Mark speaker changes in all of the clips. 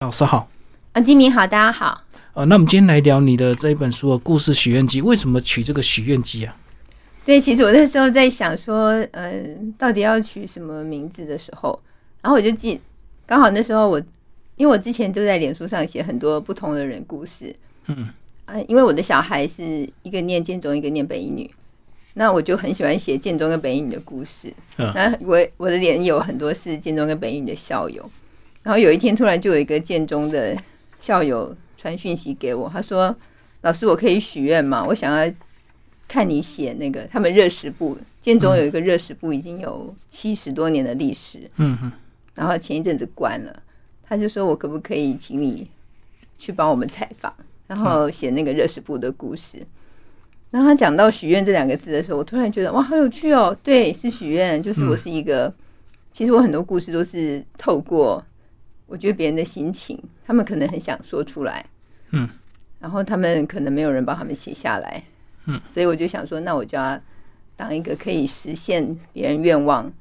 Speaker 1: 老师好，
Speaker 2: 啊，金明好，大家好。
Speaker 1: 呃，那我们今天来聊你的这一本书的故事《许愿机》，为什么取这个许愿机啊？
Speaker 2: 对，其实我那时候在想说，嗯，到底要取什么名字的时候，然后我就记，刚好那时候我，因为我之前都在脸书上写很多不同的人故事，嗯，啊，因为我的小孩是一个念建中，一个念北一女，那我就很喜欢写建中跟北一女的故事，嗯，那我我的脸有很多是建中跟北一女的校友。然后有一天，突然就有一个建中的校友传讯息给我，他说：“老师，我可以许愿吗？我想要看你写那个他们热食部。建中有一个热食部，已经有七十多年的历史。嗯哼。然后前一阵子关了，他就说我可不可以请你去帮我们采访，然后写那个热食部的故事。然后他讲到许愿这两个字的时候，我突然觉得哇，好有趣哦！对，是许愿，就是我是一个，其实我很多故事都是透过。我觉得别人的心情，他们可能很想说出来，嗯，然后他们可能没有人帮他们写下来，嗯，所以我就想说，那我就要当一个可以实现别人愿望，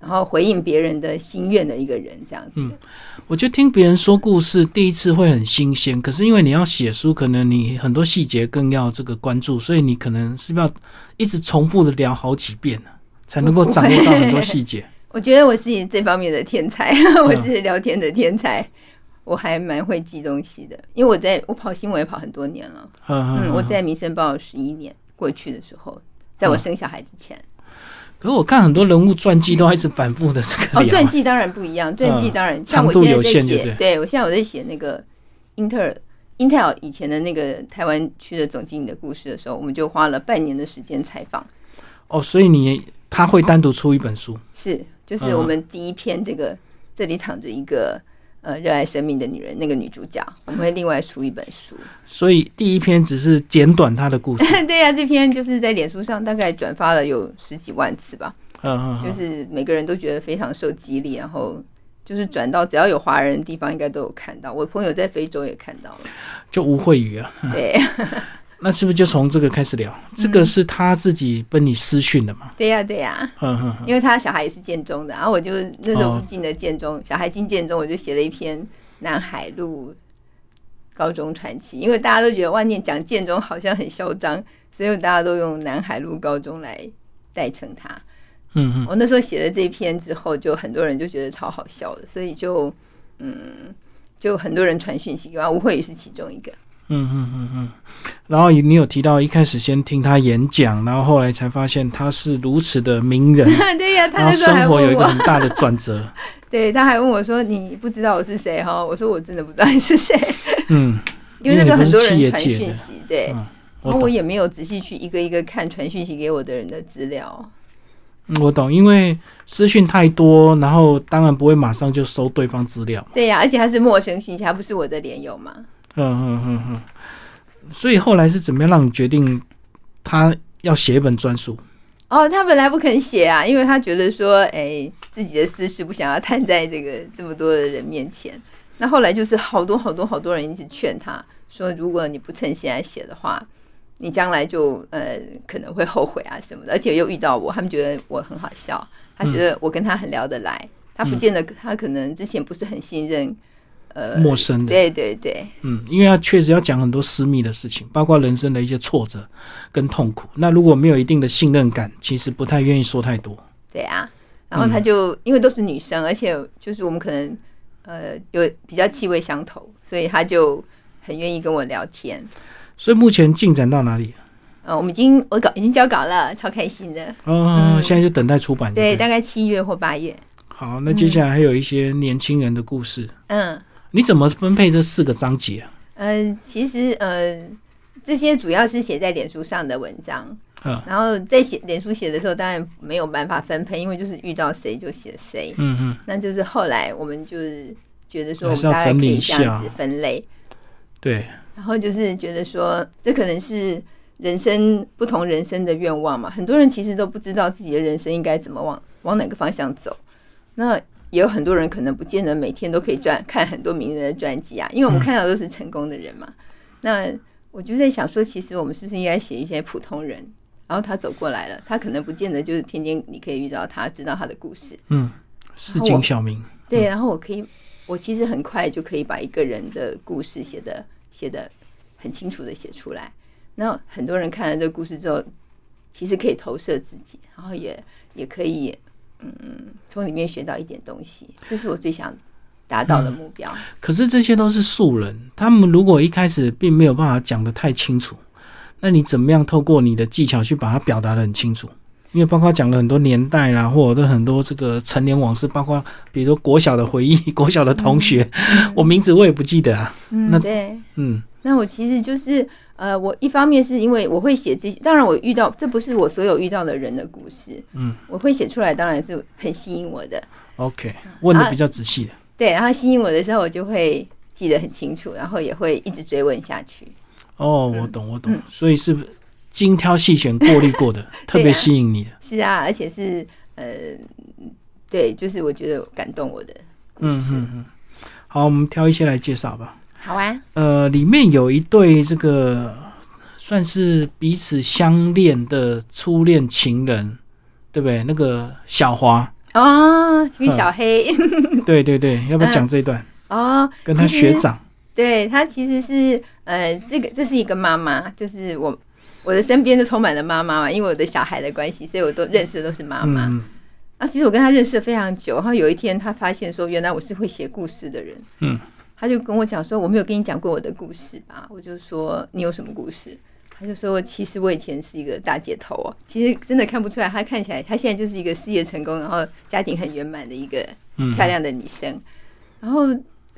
Speaker 2: 然后回应别人的心愿的一个人，这样子。嗯，
Speaker 1: 我觉得听别人说故事，第一次会很新鲜，可是因为你要写书，可能你很多细节更要这个关注，所以你可能是要一直重复的聊好几遍才能够掌握到很多细节。
Speaker 2: 我觉得我是这方面的天才，我是聊天的天才，我还蛮会记东西的。因为我在我跑新闻也跑很多年了，嗯，我在《民生报》十一年过去的时候，在我生小孩之前。
Speaker 1: 可是我看很多人物传记都一直反复的这个。
Speaker 2: 哦，传记当然不一样，传记当然像我现在在写，对我现在我在写那个英特尔、英特尔以前的那个台湾区的总经理的故事的时候，我们就花了半年的时间采访。
Speaker 1: 哦，所以你他会单独出一本书？
Speaker 2: 是。就是我们第一篇这个这里躺着一个呃热爱生命的女人，那个女主角，我们会另外出一本书。
Speaker 1: 所以第一篇只是简短她的故事。
Speaker 2: 对呀，这篇就是在脸书上大概转发了有十几万次吧。就是每个人都觉得非常受激励，然后就是转到只要有华人的地方，应该都有看到。我朋友在非洲也看到了。
Speaker 1: 就吴慧宇啊。
Speaker 2: 对。
Speaker 1: 那是不是就从这个开始聊？这个是他自己跟你私讯的嘛？
Speaker 2: 对呀，对呀。嗯哼，因为他小孩也是建中的，然后我就那时候进的建中，小孩进建中，我就写了一篇南海路高中传奇。因为大家都觉得万念讲建中好像很嚣张，所以大家都用南海路高中来代称他。嗯嗯，我那时候写了这篇之后，就很多人就觉得超好笑的，所以就嗯，就很多人传讯息给我，吴慧宇是其中一个。嗯
Speaker 1: 嗯嗯嗯，然后你有提到一开始先听他演讲，然后后来才发现他是如此的名人。
Speaker 2: 对呀，他
Speaker 1: 生活有一个很大的转折。
Speaker 2: 对，他还问我说：“你不知道我是谁？”哈，我说：“我真的不知道你是谁。”嗯，因为那时候很多人传讯息，对，然后我也没有仔细去一个一个看传讯息给我的人的资料。
Speaker 1: 我懂，因为私讯太多，然后当然不会马上就收对方资料。
Speaker 2: 对呀，而且他是陌生讯息，他不是我的连友嘛。嗯嗯
Speaker 1: 嗯嗯，所以后来是怎么样让你决定他要写一本专书？
Speaker 2: 哦，他本来不肯写啊，因为他觉得说，哎，自己的私事不想要摊在这个这么多的人面前。那后来就是好多好多好多人一直劝他说，如果你不趁现在写的话，你将来就呃可能会后悔啊什么的。而且又遇到我，他们觉得我很好笑，他觉得我跟他很聊得来，他不见得他可能之前不是很信任。
Speaker 1: 呃，陌生的，
Speaker 2: 对对对，
Speaker 1: 嗯，因为他确实要讲很多私密的事情，包括人生的一些挫折跟痛苦。那如果没有一定的信任感，其实不太愿意说太多。
Speaker 2: 对啊，然后他就因为都是女生，而且就是我们可能呃有比较气味相投，所以他就很愿意跟我聊天。
Speaker 1: 所以目前进展到哪里？
Speaker 2: 呃，我们已经我稿已经交稿了，超开心的。
Speaker 1: 哦，现在就等待出版。
Speaker 2: 对，大概七月或八月。
Speaker 1: 好，那接下来还有一些年轻人的故事。嗯。你怎么分配这四个章节啊？
Speaker 2: 嗯，其实呃，这些主要是写在脸书上的文章，嗯，然后在写脸书写的时候，当然没有办法分配，因为就是遇到谁就写谁，嗯嗯，那就是后来我们就是觉得说，我们大概可以这样子分类，
Speaker 1: 对，
Speaker 2: 然后就是觉得说，这可能是人生不同人生的愿望嘛，很多人其实都不知道自己的人生应该怎么往往哪个方向走，那。也有很多人可能不见得每天都可以赚看很多名人的传记啊，因为我们看到都是成功的人嘛。那我就在想说，其实我们是不是应该写一些普通人，然后他走过来了，他可能不见得就是天天你可以遇到他，知道他的故事。
Speaker 1: 嗯，市井小民。
Speaker 2: 对，然后我可以我其实很快就可以把一个人的故事写的写的很清楚的写出来。那很多人看了这个故事之后，其实可以投射自己，然后也也可以嗯从里面学到一点东西。这是我最想达到的目标。
Speaker 1: 可是这些都是素人，他们如果一开始并没有办法讲得太清楚，那你怎么样透过你的技巧去把它表达的很清楚？因为包括讲了很多年代啦，或者很多这个陈年往事，包括比如说国小的回忆、国小的同学，我名字我也不记得啊。
Speaker 2: 嗯，对，
Speaker 1: 嗯，
Speaker 2: 那我其实就是呃，我一方面是因为我会写这些，当然我遇到这不是我所有遇到的人的故事，
Speaker 1: 嗯，
Speaker 2: 我会写出来，当然是很吸引我的。
Speaker 1: OK，问的比较仔细的。
Speaker 2: 对，然后吸引我的时候，我就会记得很清楚，然后也会一直追问下去。
Speaker 1: 哦，我懂，我懂，所以是精挑细选、过滤过的，特别吸引你的。
Speaker 2: 是啊，而且是呃，对，就是我觉得感动我的故
Speaker 1: 嗯。嗯嗯。好，我们挑一些来介绍吧。
Speaker 2: 好啊，
Speaker 1: 呃，里面有一对这个算是彼此相恋的初恋情人，对不对？那个小华，
Speaker 2: 哦，一个小黑，
Speaker 1: 对对对，要不要讲这一段？
Speaker 2: 哦，
Speaker 1: 跟他学长，
Speaker 2: 对他其实是呃，这个这是一个妈妈，就是我我的身边就充满了妈妈嘛，因为我的小孩的关系，所以我都认识的都是妈妈。
Speaker 1: 嗯
Speaker 2: 啊，其实我跟他认识了非常久，然后有一天他发现说，原来我是会写故事的人。
Speaker 1: 嗯，
Speaker 2: 他就跟我讲说，我没有跟你讲过我的故事吧？我就说你有什么故事？他就说，其实我以前是一个大姐头哦，其实真的看不出来，她看起来她现在就是一个事业成功，然后家庭很圆满的一个
Speaker 1: 嗯，
Speaker 2: 漂亮的女生。然后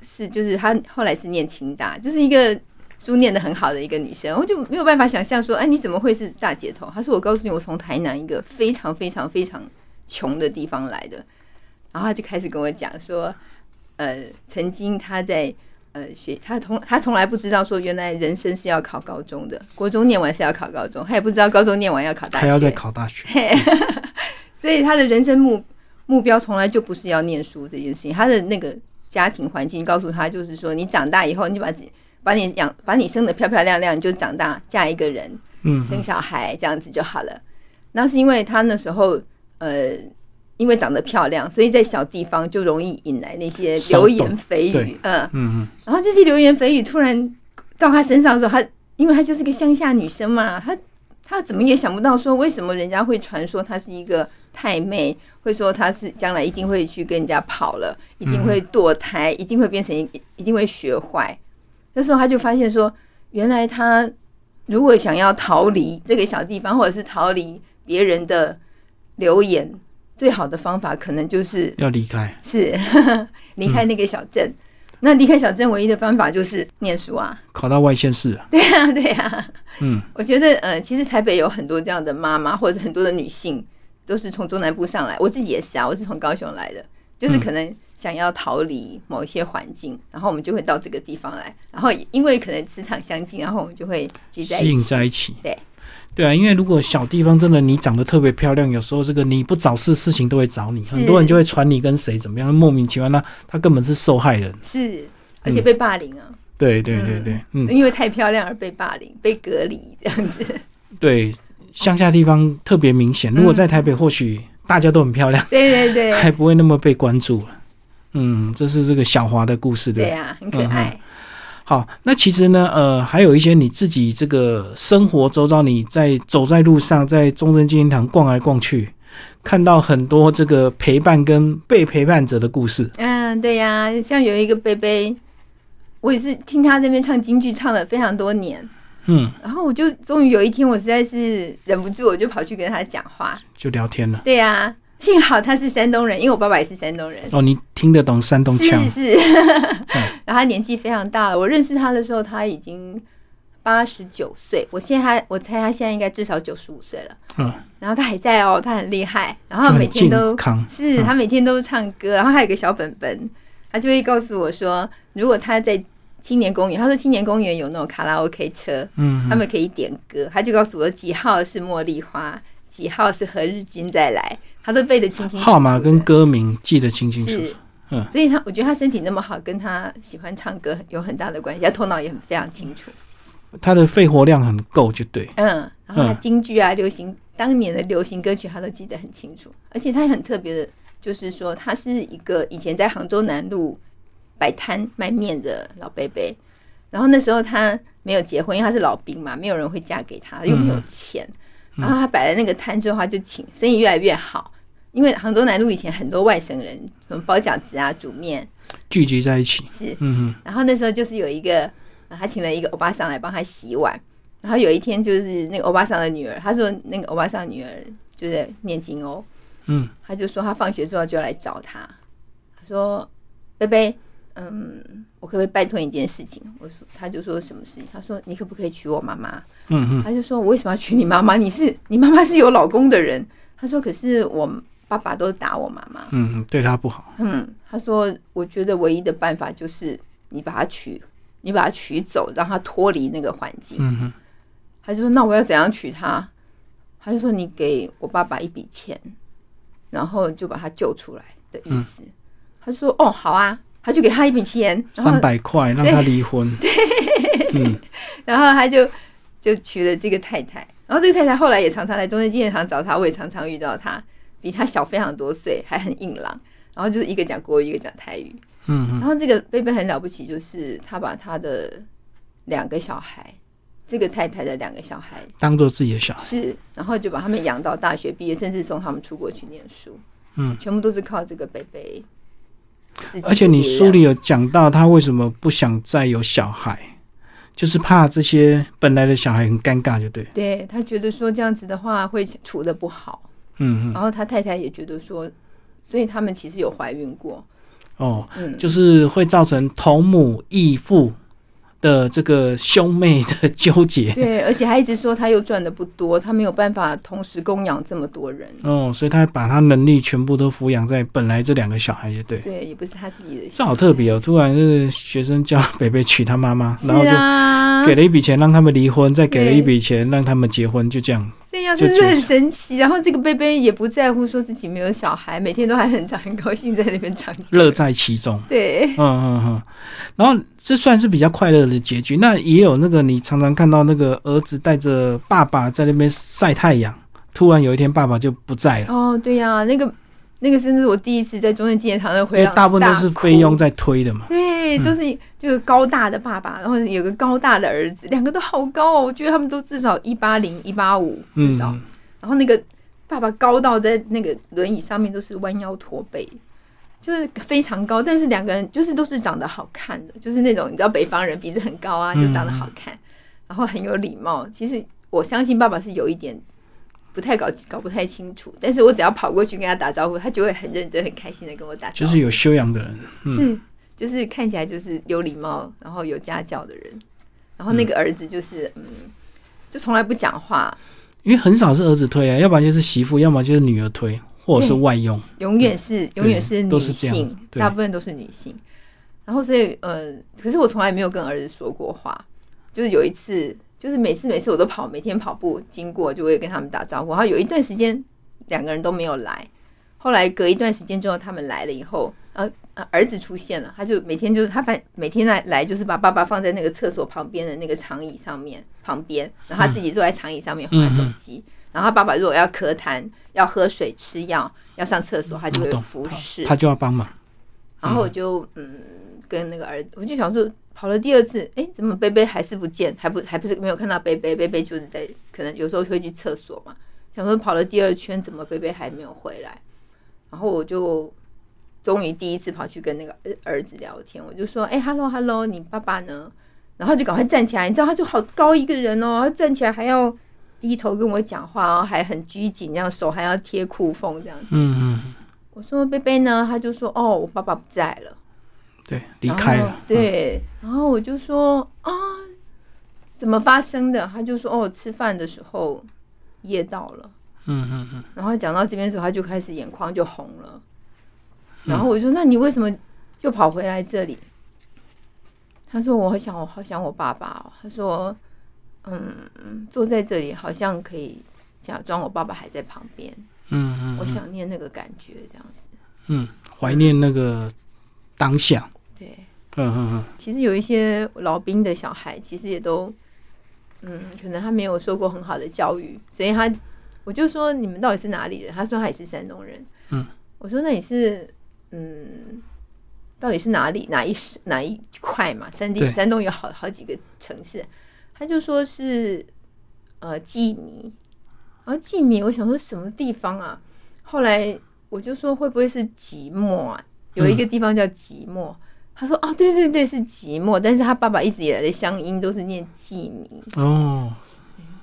Speaker 2: 是就是她后来是念清大，就是一个书念的很好的一个女生，我就没有办法想象说，哎，你怎么会是大姐头？她说我告诉你，我从台南一个非常非常非常穷的地方来的。然后她就开始跟我讲说，呃，曾经他在。呃，学他从他从来不知道说，原来人生是要考高中的，国中念完是要考高中，他也不知道高中念完要考大学，
Speaker 1: 还要再考大学。
Speaker 2: 所以他的人生目目标从来就不是要念书这件事情，他的那个家庭环境告诉他，就是说你长大以后，你就把自己把你养把你生的漂漂亮亮，你就长大嫁一个人，
Speaker 1: 嗯，
Speaker 2: 生小孩这样子就好了。那是因为他那时候呃，因为长得漂亮，所以在小地方就容易引来那些流言蜚语，嗯，
Speaker 1: 嗯嗯，
Speaker 2: 然后这些流言蜚语突然到她身上的时候，她因为她就是个乡下女生嘛，她她怎么也想不到说为什么人家会传说她是一个太妹，会说她是将来一定会去跟人家跑了，一定会堕胎，一定会变成一一定会学坏。那时候她就发现说，原来她如果想要逃离这个小地方，或者是逃离别人的流言，最好的方法可能就是
Speaker 1: 要离开。
Speaker 2: 是 离开那个小镇。那离开小镇唯一的方法就是念书啊，
Speaker 1: 考到外县市啊，
Speaker 2: 对呀、对呀、
Speaker 1: 嗯，
Speaker 2: 我觉得呃，其实台北有很多这样的妈妈，或者很多的女性，都是从中南部上来。我自己也是啊，我是从高雄来的，就是可能想要逃离某一些环境，然后我们就会到这个地方来，然后因为可能磁场相近，然后我们就会聚在
Speaker 1: 吸引
Speaker 2: 一起。
Speaker 1: 在一起。
Speaker 2: 对，
Speaker 1: 对啊，因为如果小地方真的你长得特别漂亮，有时候这个你不找事，事情都会找你，很多人就会传你跟谁怎么样，莫名其妙，那他根本是受害人。
Speaker 2: 是，而且被霸凌啊，
Speaker 1: 对对对对，嗯，
Speaker 2: 因为太漂亮而被霸凌、被隔离这样子。
Speaker 1: 对，乡下地方特别明显。如果在台北，或许大家都很漂亮，
Speaker 2: 对对对，
Speaker 1: 还不会那么被关注了。嗯，这是这个小华的故事，对吧。
Speaker 2: 对呀、很可爱。
Speaker 1: 好，那其实呢，呃，还有一些你自己这个生活周遭，你在走在路上，在中正纪念堂逛来逛去，看到很多这个陪伴跟被陪伴者的故事。
Speaker 2: 嗯，对呀、像有一个贝贝，我也是听他这边唱京剧唱了非常多年，
Speaker 1: 嗯，
Speaker 2: 然后我就终于有一天，我实在是忍不住，我就跑去跟他讲话。
Speaker 1: 就聊天了。
Speaker 2: 对呀、幸好他是山东人，因为我爸爸也是山东人。
Speaker 1: 哦，你听得懂山东腔
Speaker 2: 是？是，然后他年纪非常大了。我认识他的时候，他已经八十九岁。我现在他，我猜他现在应该至少九十五岁了。
Speaker 1: 嗯，
Speaker 2: 然后他还在哦，他很厉害。然后每天都是他每天都唱歌，然后还有个小本本，他就会告诉我说，如果他在青年公园，他说青年公园有那种卡拉 OK 车，
Speaker 1: 嗯，
Speaker 2: 他们可以点歌，他就告诉我几号是茉莉花，几号是何日君再来，他都背得清清楚楚。
Speaker 1: 号码跟歌名记得清清楚楚
Speaker 2: 是。
Speaker 1: 嗯
Speaker 2: 所以他我觉得他身体那么好，跟他喜欢唱歌有很大的关系，他头脑也很非常清楚。
Speaker 1: 他的肺活量很够，就对。
Speaker 2: 嗯，然后他
Speaker 1: 嗯
Speaker 2: 京剧啊、流行当年的流行歌曲，他都记得很清楚。而且他很特别的，就是说他是一个以前在杭州南路摆摊卖面的老伯伯。然后那时候他没有结婚，因为他是老兵嘛，没有人会嫁给他，又没有钱。然后他摆了那个摊之后，他就请生意越来越好。因为杭州南路以前很多外省人，什么包饺子啊、煮面，
Speaker 1: 聚集在一起。
Speaker 2: 是，
Speaker 1: 嗯
Speaker 2: 然后那时候就是有一个，呃他请了一个欧巴桑来帮他洗碗。然后有一天就是那个欧巴桑的女儿，他说那个欧巴桑女儿就在念经哦，
Speaker 1: 嗯
Speaker 2: 他就说他放学之后就要来找他，他说贝贝，嗯，我可不可以拜托你一件事情？我说他就说什么事情？他说你可不可以娶我妈妈？
Speaker 1: 嗯嗯
Speaker 2: 他就说我为什么要娶你妈妈？你是你妈妈是有老公的人。他说可是我爸爸都打我妈妈。
Speaker 1: 嗯嗯，对他不好。
Speaker 2: 嗯，他说我觉得唯一的办法就是你把他娶，你把他娶走，让他脱离那个环境。
Speaker 1: 嗯哼
Speaker 2: 他就说那我要怎样娶他？他就说你给我爸爸一笔钱，然后就把他救出来的意思。他就说哦好啊，他就给他一笔钱，
Speaker 1: 三百块让他离婚。嗯
Speaker 2: 然后他就就娶了这个太太，然后这个太太后来也常常来中正纪念堂找他，我也常常遇到他，比他小非常多岁，还很硬朗，然后就是一个讲国语，一个讲台语。
Speaker 1: 嗯嗯
Speaker 2: 然后这个贝贝很了不起，就是他把他的两个小孩，这个太太的两个小孩
Speaker 1: 当做自己的小孩。
Speaker 2: 是，然后就把他们养到大学毕业，甚至送他们出国去念书，
Speaker 1: 嗯，
Speaker 2: 全部都是靠这个贝贝。
Speaker 1: 而且你书里有讲到他为什么不想再有小孩，就是怕这些本来的小孩很尴尬，就对。
Speaker 2: 对他觉得说这样子的话会处的不好，
Speaker 1: 嗯嗯
Speaker 2: 然后他太太也觉得说，所以他们其实有怀孕过，
Speaker 1: 哦，
Speaker 2: 嗯，
Speaker 1: 就是会造成同母异父的这个兄妹的纠结。
Speaker 2: 对，而且他一直说他又赚的不多，他没有办法同时供养这么多人，
Speaker 1: 哦，所以他把他能力全部都抚养在本来这两个小孩，也对。
Speaker 2: 对，也不是他自己的
Speaker 1: 这，好特别哦！突然就是学生叫北北娶他妈妈，
Speaker 2: 是
Speaker 1: 然后就
Speaker 2: 啊，
Speaker 1: 给了一笔钱让他们离婚，再给了一笔钱让他们结婚，就这样。
Speaker 2: 对呀，
Speaker 1: 就是
Speaker 2: 不是很神奇？然后这个贝贝也不在乎说自己没有小孩，每天都还很长很高兴在那边唱歌。
Speaker 1: 乐在其中。
Speaker 2: 对，
Speaker 1: 嗯嗯嗯，然后这算是比较快乐的结局。那也有那个你常常看到那个儿子带着爸爸在那边晒太阳，突然有一天爸爸就不在了，
Speaker 2: 哦，对呀，那个那个真的是我第一次在中正纪念堂的
Speaker 1: 因
Speaker 2: 回廊，
Speaker 1: 大部分都是菲佣。在推的嘛。
Speaker 2: 对，都是就是高大的爸爸，然后有个高大的儿子，两个都好高哦，我觉得他们都至少一八零、一八五至少。
Speaker 1: 嗯，
Speaker 2: 然后那个爸爸高到在那个轮椅上面都是弯腰驼背，就是非常高，但是两个人就是都是长得好看的，就是那种你知道北方人鼻子很高啊，
Speaker 1: 嗯
Speaker 2: 就长得好看，然后很有礼貌。其实我相信爸爸是有一点不太搞搞不太清楚，但是我只要跑过去跟他打招呼，他就会很认真、很开心的跟我打招呼。
Speaker 1: 就是有修养的人。嗯
Speaker 2: 是，就是看起来就是有礼貌，然后有家教的人。然后那个儿子就是嗯，就从来不讲话，
Speaker 1: 因为很少是儿子推啊，要不然就是媳妇，要么就是女儿推，或者是外佣。
Speaker 2: 永远是永远是女性，
Speaker 1: 对
Speaker 2: 大部分都是女性。然后所以呃，可是我从来没有跟儿子说过话。就是有一次，就是每次每次我都跑，每天跑步经过就会跟他们打招呼。然后有一段时间两个人都没有来，后来隔一段时间之后他们来了以后，呃。呃儿子出现了，他就每天就是他反每天来来就是把爸爸放在那个厕所旁边的那个长椅上面旁边，然后他自己坐在长椅上面划手机。然后他爸爸如果要咳痰、要喝水、吃药、要上厕所，他就会服侍。
Speaker 1: 他就要帮忙。
Speaker 2: 然后我就嗯跟那个儿子，我就想说，跑了第二次，哎，怎么贝贝还是不见，还不还不是没有看到贝贝？贝贝就是在可能有时候会去厕所嘛，想说跑了第二圈，怎么贝贝还没有回来？然后我就终于第一次跑去跟那个儿儿子聊天，我就说，哎，hello hello，你爸爸呢？然后就赶快站起来，你知道他就好高一个人哦，他站起来还要低头跟我讲话，然后还很拘谨，这样手还要贴裤缝这样子。
Speaker 1: 嗯嗯，
Speaker 2: 我说贝贝呢？他就说哦，我爸爸不在了。
Speaker 1: 对，离开了。
Speaker 2: 对，然后我就说啊，怎么发生的？他就说哦，吃饭的时候噎到了。
Speaker 1: 嗯嗯嗯，
Speaker 2: 然后讲到这边的时候，他就开始眼眶就红了。然后我就说：“那你为什么又跑回来这里？”他说：“我好想，我好想我爸爸哦。”他说：“嗯，坐在这里好像可以假装我爸爸还在旁边，
Speaker 1: 嗯嗯
Speaker 2: 我想念那个感觉，这样子。
Speaker 1: 嗯，怀念那个当下。”嗯嗯，
Speaker 2: 其实有一些老兵的小孩，其实也都，嗯，可能他没有受过很好的教育，所以他，我就说你们到底是哪里人？他说他也是山东人。
Speaker 1: 嗯，
Speaker 2: 我说那你是，嗯，到底是哪里哪一哪一块嘛？山地山东有好好几个城市，他就说是呃济米，然后济米，我想说什么地方啊？后来我就说会不会是即墨啊？有一个地方叫即墨。他说：“哦，对对对，是寂寞，但是他爸爸一直以来的乡音都是念季米，
Speaker 1: 哦，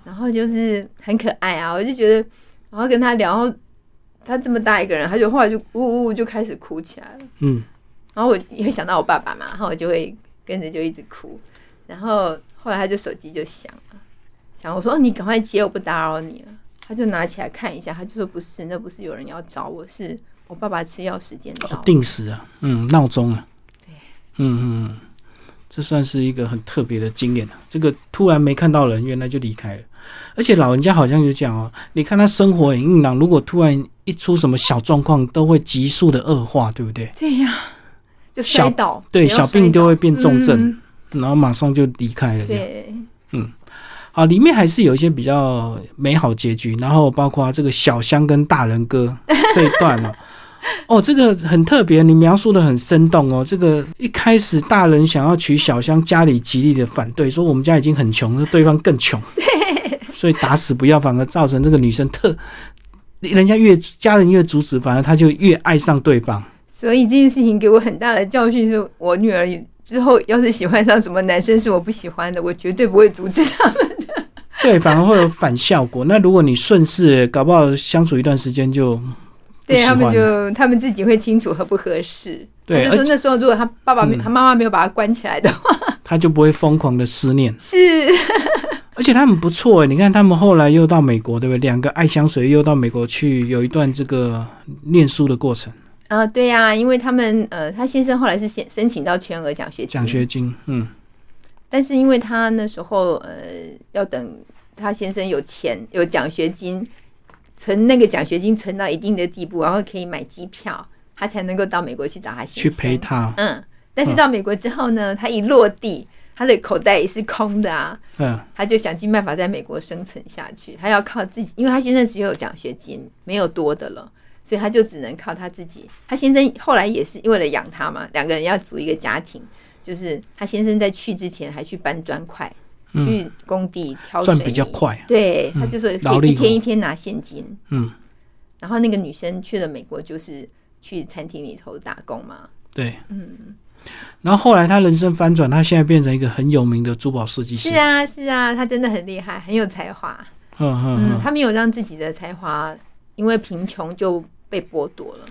Speaker 2: 然后就是很可爱啊，我就觉得，然后跟他聊，然后他这么大一个人，他就后来就呜呜呜就开始哭起来了。
Speaker 1: 嗯，
Speaker 2: 然后我也会想到我爸爸嘛，然后我就会跟着就一直哭。然后后来他就手机就响了，响我说、哦、你赶快接，我不打扰你了。他就拿起来看一下，他就说不是，那不是有人要找我，是我爸爸吃药时间到。
Speaker 1: 定时啊，嗯，闹钟啊，
Speaker 2: 对，
Speaker 1: 嗯嗯嗯，这算是一个很特别的经验啊。这个突然没看到人，原来就离开了。而且老人家好像就讲哦，你看他生活很硬朗，如果突然一出什么小状况，都会急速的恶化，对不对？
Speaker 2: 对呀、就
Speaker 1: 小
Speaker 2: 摔倒，
Speaker 1: 对小病就会变重症
Speaker 2: 嗯
Speaker 1: 然后马上就离开了。
Speaker 2: 对，
Speaker 1: 好，里面还是有一些比较美好结局，然后包括这个小香跟大人哥这一段哦。哦，这个很特别，你描述的很生动哦。这个一开始大人想要娶小香，家里极力的反对，说我们家已经很穷，了对方更穷，所以打死不要，反而造成这个女生特，人家越家人越阻止，反而她就越爱上对方。
Speaker 2: 所以这件事情给我很大的教训，是我女儿之后要是喜欢上什么男生是我不喜欢的，我绝对不会阻止他们的。
Speaker 1: 对，反而会有反效果。那如果你顺势，搞不好相处一段时间就不
Speaker 2: 对他们就他们自己会清楚合不合适。
Speaker 1: 对
Speaker 2: 就说那时候如果他爸爸没、
Speaker 1: 嗯。
Speaker 2: 他妈妈没有把他关起来的话，
Speaker 1: 他就不会疯狂的思念。
Speaker 2: 是。
Speaker 1: 而且他们不错诶，你看他们后来又到美国，对不对？两个爱香水又到美国去，有一段这个念书的过程，
Speaker 2: 啊，对呀、因为他们呃，他先生后来是先申请到全额奖学金，
Speaker 1: 奖学金，嗯，
Speaker 2: 但是因为他那时候呃要等他先生有钱有奖学金，存那个奖学金存到一定的地步，然后可以买机票，他才能够到美国去找他先生去
Speaker 1: 陪他，
Speaker 2: 嗯，但是到美国之后呢，他一落地，他的口袋也是空的啊，
Speaker 1: 嗯，
Speaker 2: 他就想尽办法在美国生存下去。他要靠自己，因为他先生只有奖学金，没有多的了，所以他就只能靠他自己。他先生后来也是为了养他嘛，两个人要组一个家庭。就是他先生在去之前还去搬砖块，
Speaker 1: 嗯
Speaker 2: 去工地挑水
Speaker 1: 比较快，
Speaker 2: 对，
Speaker 1: 嗯。
Speaker 2: 他就说可以一天一天拿现金。
Speaker 1: 嗯，
Speaker 2: 然后那个女生去了美国，就是去餐厅里头打工嘛。
Speaker 1: 对，
Speaker 2: 嗯，
Speaker 1: 然后后来他人生翻转，他现在变成一个很有名的珠宝设计师，
Speaker 2: 是啊，是啊，他真的很厉害，很有才华。
Speaker 1: 嗯嗯
Speaker 2: 嗯，
Speaker 1: 嗯，
Speaker 2: 他没有让自己的才华因为贫穷就被剥夺了。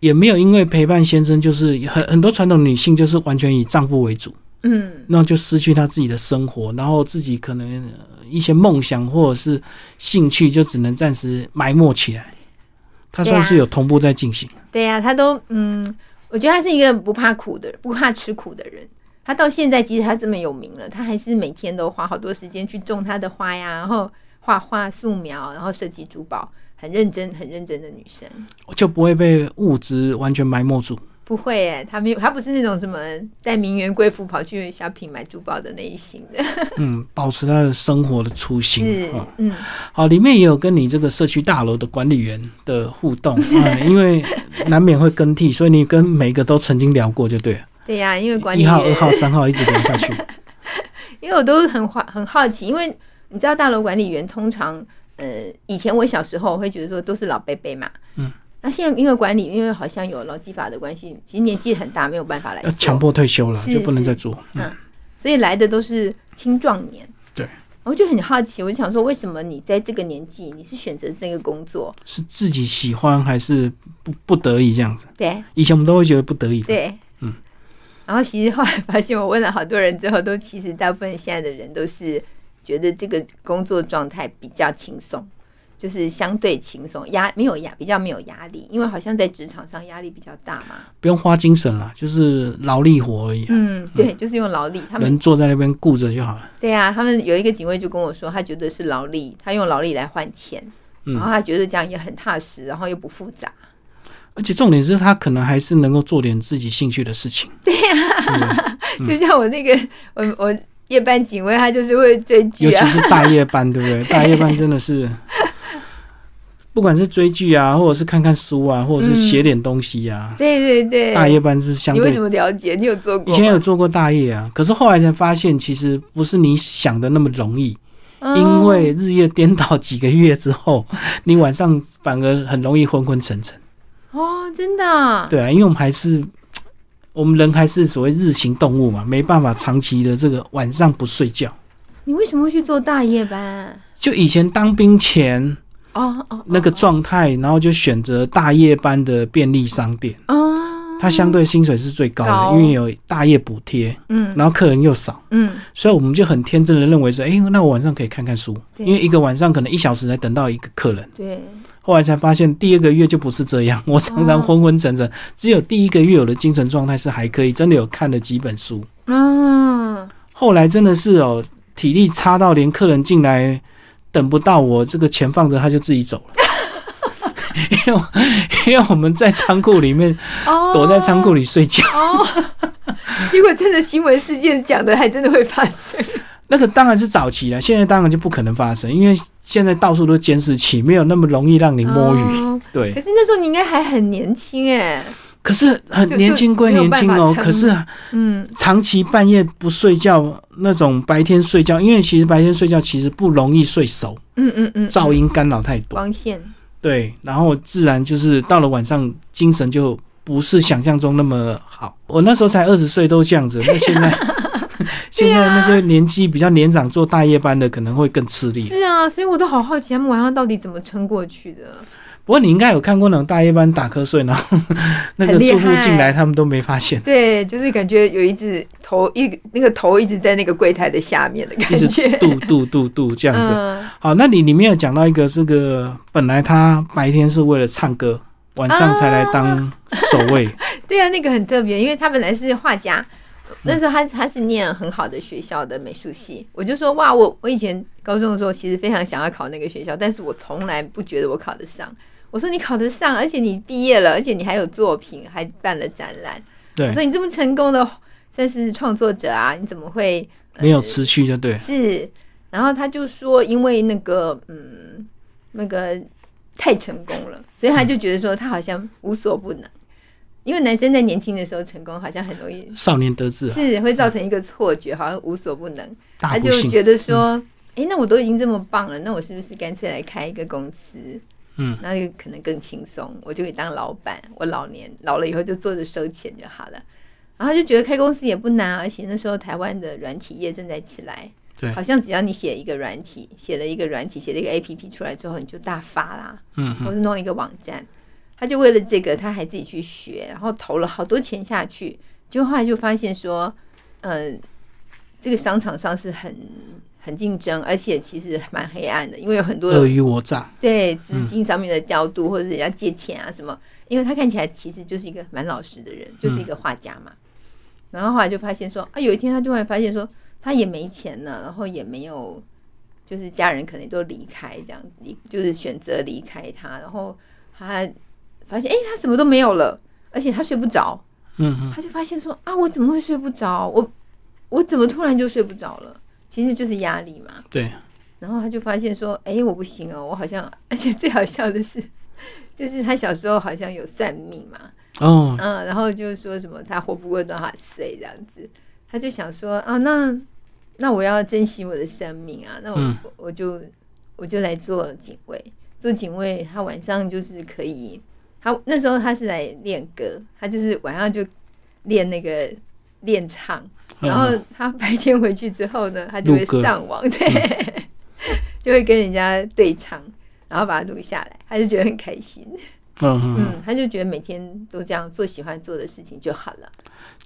Speaker 1: 也没有因为陪伴先生，就是很很多传统女性就是完全以丈夫为主，
Speaker 2: 嗯，
Speaker 1: 那就失去他自己的生活，然后自己可能呃一些梦想或者是兴趣就只能暂时埋没起来。他算是有同步在进行，
Speaker 2: 对呀、他都嗯，我觉得他是一个不怕苦的，不怕吃苦的人。他到现在，即使他这么有名了，他还是每天都花好多时间去种他的花呀，然后画画、素描，然后设计珠宝，很认真、很认真的女生。
Speaker 1: 就不会被物质完全埋没住。
Speaker 2: 不会哎，他没有，他不是那种什么带名媛贵妇跑去 shopping 买珠宝的那一型的，
Speaker 1: 嗯，保持他的生活的初心。
Speaker 2: 是
Speaker 1: 哦
Speaker 2: 嗯，
Speaker 1: 好，里面也有跟你这个社区大楼的管理员的互动嗯、因为难免会更替，所以你跟每个都曾经聊过，就对了。
Speaker 2: 对呀、因为管理
Speaker 1: 一号、二
Speaker 2: 员
Speaker 1: 号、三号一直聊下去。
Speaker 2: 因为我都很好很好奇，因为你知道大楼管理员通常，呃，以前我小时候我会觉得说都是老伯伯嘛，
Speaker 1: 嗯，
Speaker 2: 那现在因为管理，因为好像有劳基法的关系，其实年纪很大，没有办法来做，
Speaker 1: 要强迫退休了，就不能再做。嗯，
Speaker 2: 所以来的都是青壮年。
Speaker 1: 对，
Speaker 2: 我就很好奇，我就想说，为什么你在这个年纪，你是选择这个工作？
Speaker 1: 是自己喜欢还是不不得已这样子？
Speaker 2: 对
Speaker 1: 以前我们都会觉得不得已。
Speaker 2: 对，
Speaker 1: 嗯。
Speaker 2: 然后其实后来发现，我问了好多人之后，都其实大部分现在的人都是觉得这个工作状态比较轻松，就是相对轻松，压没有压，比较没有压力，因为好像在职场上压力比较大嘛。
Speaker 1: 不用花精神了，就是劳力活而已啊、
Speaker 2: 嗯，对，就是用劳力。他们
Speaker 1: 人坐在那边顾着就好了。
Speaker 2: 对啊，他们有一个警卫就跟我说，他觉得是劳力，他用劳力来换钱，然后
Speaker 1: 嗯，
Speaker 2: 他觉得这样也很踏实，然后又不复杂。
Speaker 1: 而且重点是他可能还是能够做点自己兴趣的事情。嗯
Speaker 2: 就像我那个我我夜班警卫，他就是会追剧啊
Speaker 1: 尤其，是大夜班，对不对？大夜班真的是不管是追剧啊，或者是看看书啊，或者是写点东西啊，
Speaker 2: 对对对，
Speaker 1: 大夜班是相对
Speaker 2: 你为什么了解？你有做过？
Speaker 1: 以前有做过大夜啊，可是后来才发现，其实不是你想的那么容易，
Speaker 2: 哦
Speaker 1: 因为日夜颠倒几个月之后，你晚上反而很容易昏昏沉沉。
Speaker 2: 哦，真的啊，
Speaker 1: 对啊，因为我们还是我们人还是所谓日行动物嘛，没办法长期的这个晚上不睡觉。
Speaker 2: 你为什么会去做大夜班？
Speaker 1: 就以前当兵前
Speaker 2: 哦哦，
Speaker 1: 那个状态，然后就选择大夜班的便利商店，
Speaker 2: 哦，
Speaker 1: 它相对薪水是最高
Speaker 2: 高。
Speaker 1: 的，因为有大夜补贴，
Speaker 2: 嗯。
Speaker 1: 然后客人又少。
Speaker 2: 嗯，
Speaker 1: 所以我们就很天真的认为说，哎、那我晚上可以看看书，因为一个晚上可能一小时才等到一个客人。
Speaker 2: 对，
Speaker 1: 后来才发现，第二个月就不是这样，我常常昏昏沉沉，只有第一个月我的精神状态是还可以，真的有看了几本书。
Speaker 2: 嗯，
Speaker 1: 后来真的是哦，体力差到连客人进来等不到我，这个钱放着他就自己走了。因为我因为我们在仓库里面
Speaker 2: 哦，
Speaker 1: 躲在仓库里睡觉，
Speaker 2: 哦，结果真的新闻事件讲的还真的会发生。
Speaker 1: 那个当然是早期了，现在当然就不可能发生，因为现在到处都监视器，没有那么容易让你摸鱼。
Speaker 2: 哦
Speaker 1: 对
Speaker 2: 可，是那时候你应该还很年轻哎，
Speaker 1: 可是很年轻归年轻哦，可是
Speaker 2: 嗯，
Speaker 1: 长期半夜不睡觉，那种白天睡觉，因为其实白天睡觉其实不容易睡熟，
Speaker 2: 嗯嗯嗯，
Speaker 1: 噪音干扰太多。
Speaker 2: 光线，
Speaker 1: 对，然后自然就是到了晚上精神就不是想象中那么好。我那时候才二十岁都这样子，那现在 现在那些年纪比较年长做大夜班的可能会更吃力。
Speaker 2: 是啊，所以我都好好奇他们晚上到底怎么撑过去的。
Speaker 1: 不过你应该有看过那种大夜班打瞌睡，然后 那个住户进来他们都没发现，
Speaker 2: 对，就是感觉有一只头一那个头一直在那个柜台的下面的感觉，
Speaker 1: 嘟嘟嘟嘟这样子。
Speaker 2: 嗯，
Speaker 1: 好，那你里面有讲到一个这个，本来他白天是为了唱歌，晚上才来当守卫。
Speaker 2: 对啊，那个很特别，因为他本来是画家，那时候他他是念很好的学校的美术系，我就说哇，我我以前高中的时候其实非常想要考那个学校，但是我从来不觉得我考得上。我说你考得上，而且你毕业了，而且你还有作品，还办了展览。
Speaker 1: 对
Speaker 2: 所以你这么成功的算是创作者啊，你怎么会、呃
Speaker 1: 没有持续就对。
Speaker 2: 是，然后他就说，因为那个嗯，那个太成功了，所以他就觉得说他好像无所不能。因为男生在年轻的时候成功，好像很容易
Speaker 1: 少年得志啊，
Speaker 2: 是会造成一个错觉，好像无所不能。他就。觉得说，诶，那我都已经这么棒了，那我是不是干脆来开一个公司？
Speaker 1: 嗯，
Speaker 2: 那就可能更轻松，我就可以当老板。我老年老了以后就坐着收钱就好了。然后他就觉得开公司也不难，而且那时候台湾的软体业正在起来，
Speaker 1: 对
Speaker 2: 好像只要你写一个软体，写了一个软体，写了一个 A P P 出来之后，你就大发啦，
Speaker 1: 嗯
Speaker 2: 或是弄一个网站。他就为了这个，他还自己去学，然后投了好多钱下去，就后来就发现说，呃，这个商场上是很很竞争，而且其实蛮黑暗的，因为有很多
Speaker 1: 尔虞我诈。
Speaker 2: 对资金上面的调度，或者人家借钱啊什么，因为他看起来其实就是一个蛮老实的人，就是一个画家嘛。然后后来就发现说，啊，有一天他就会发现说，他也没钱了，然后也没有，就是家人可能都离开这样子，离就是选择离开他，然后他发现，哎，他什么都没有了，而且他睡不着，
Speaker 1: 嗯嗯，
Speaker 2: 他就发现说，啊，我怎么会睡不着？我我怎么突然就睡不着了？其实就是压力嘛。
Speaker 1: 对，
Speaker 2: 然后他就发现说：“哎，我不行哦，我好像…… 而且最好笑的是，就是他小时候好像有算命嘛，
Speaker 1: 哦，
Speaker 2: 嗯，然后就说什么他活不过多少岁这样子，他就想说啊，那那我要珍惜我的生命啊，那我、
Speaker 1: 嗯。
Speaker 2: 我就我就来做警卫，做警卫，他晚上就是可以，他那时候他是来练歌，他就是晚上就练那个练唱。”然后
Speaker 1: 嗯
Speaker 2: 他白天回去之后呢，他就会上网，对，就会跟人家对唱，然后把它录下来，他就觉得很开心。
Speaker 1: 嗯嗯，
Speaker 2: 嗯，他就觉得每天都这样做喜欢做的事情就好了。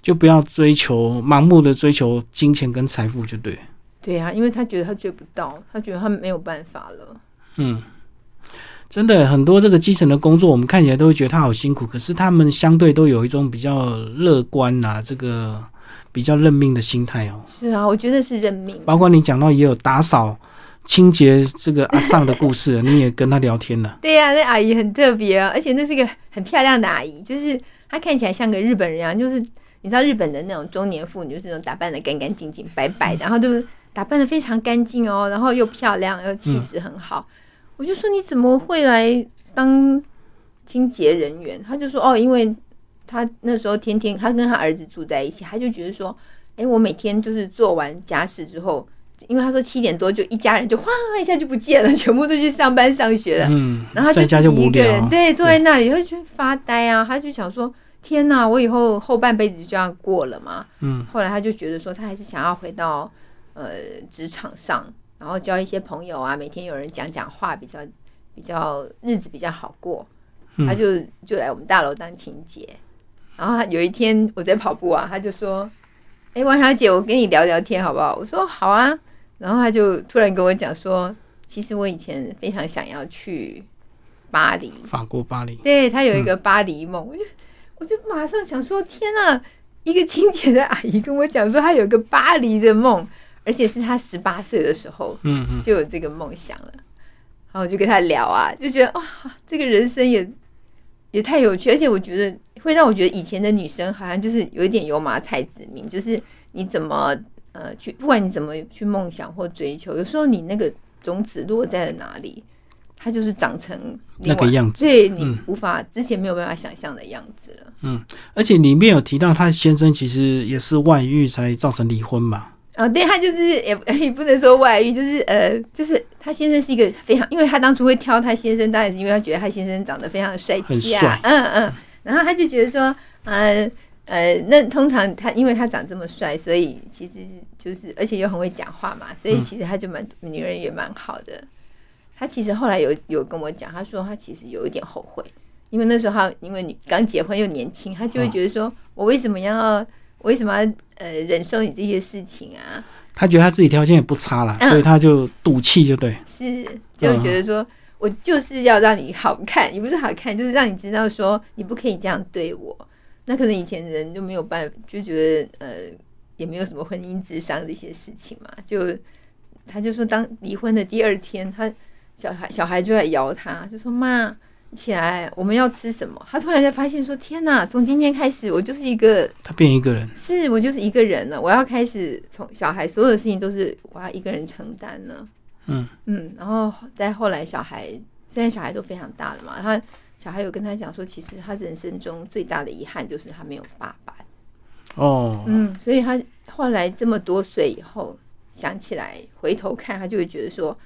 Speaker 1: 就不要追求盲目的追求金钱跟财富，就对。
Speaker 2: 对啊，因为他觉得他追不到，他觉得他没有办法了。
Speaker 1: 嗯，真的很多这个基层的工作，我们看起来都会觉得他好辛苦，可是他们相对都有一种比较乐观呐、这个比较认命的心态哦。
Speaker 2: 是啊，我觉得是认命。
Speaker 1: 包括你讲到也有打扫、清洁这个阿尚的故事，你也跟他聊天了。
Speaker 2: 对呀、那阿姨很特别啊，而且那是一个很漂亮的阿姨，就是她看起来像个日本人一样，就是你知道日本的那种中年妇女，就是那种打扮的干干净净、白白的，然后就是打扮的非常干净哦，然后又漂亮又气质很好。我就说你怎么会来当清洁人员，他就说哦，因为他那时候天天他跟他儿子住在一起，他就觉得说，哎，我每天就是做完家事之后，因为他说七点多就一家人就哗一下就不见了，全部都去上班上学了，
Speaker 1: 嗯，
Speaker 2: 然后他
Speaker 1: 在家就无
Speaker 2: 自己一个人
Speaker 1: 聊，
Speaker 2: 对坐在那里他就发呆啊，他就想说。天呐，我以后后半辈子就这样过了嘛？
Speaker 1: 嗯，
Speaker 2: 后来他就觉得说，他还是想要回到呃职场上，然后交一些朋友啊，每天有人讲讲话，比较比较日子比较好过。
Speaker 1: 嗯
Speaker 2: 他就就来我们大楼当清洁。然后他有一天我在跑步啊，他就说：“哎、王小姐，我跟你聊聊天好不好？”我说：“好啊。”然后他就突然跟我讲说：“其实我以前非常想要去巴黎，
Speaker 1: 法国巴黎，
Speaker 2: 对他有一个巴黎梦，我就我就马上想说，天呐，一个清洁的阿姨跟我讲说，她有个巴黎的梦，而且是他十八岁的时候
Speaker 1: 嗯嗯，
Speaker 2: 就有这个梦想了。然后我就跟他聊啊，就觉得哇，这个人生也也太有趣，而且我觉得会让我觉得以前的女生好像就是有一点油麻菜籽命，就是你怎么呃去，不管你怎么去梦想或追求，有时候你那个种子落在了哪里，它就是长成
Speaker 1: 那个样子。
Speaker 2: 对你
Speaker 1: 嗯
Speaker 2: 无法、之前没有办法想象的样子了。
Speaker 1: 嗯而且里面有提到他先生其实也是外遇才造成离婚嘛。
Speaker 2: 啊，对他就是也不也不能说外遇，就是呃，就是他先生是一个非常，因为他当初会挑他先生，当然是因为他觉得他先生长得非常的帅气，啊嗯嗯，然后他就觉得说，呃呃，那通常他因为他长这么帅，所以其实就是而且又很会讲话嘛，所以其实他就蛮女人也蛮好的。他其实后来有有跟我讲，他说他其实有一点后悔，因为那时候他因为你刚结婚又年轻，他就会觉得说、我为什么要我为什么要呃忍受你这些事情啊？
Speaker 1: 他觉得他自己条件也不差啦，
Speaker 2: 嗯
Speaker 1: 所以他就赌气，就对。
Speaker 2: 是，就会觉得说、我就是要让你好看，也不是好看，就是让你知道说你不可以这样对我。那可能以前人就没有办法，就觉得呃也没有什么婚姻智商的一些事情嘛，就他就说当离婚的第二天，他小孩小孩就在摇他，就说妈。起来，我们要吃什么？他突然才发现说：“天哪！从今天开始，我就是一个
Speaker 1: 他变一个人，
Speaker 2: 是我就是一个人了，我要开始从小孩所有的事情都是我要一个人承担了。
Speaker 1: 嗯
Speaker 2: 嗯，然后再后来，小孩虽然小孩都非常大了嘛，他小孩有跟他讲说，其实他人生中最大的遗憾就是他没有爸爸。
Speaker 1: 哦，
Speaker 2: 嗯，所以他后来这么多岁以后想起来，回头看，他就会觉得说，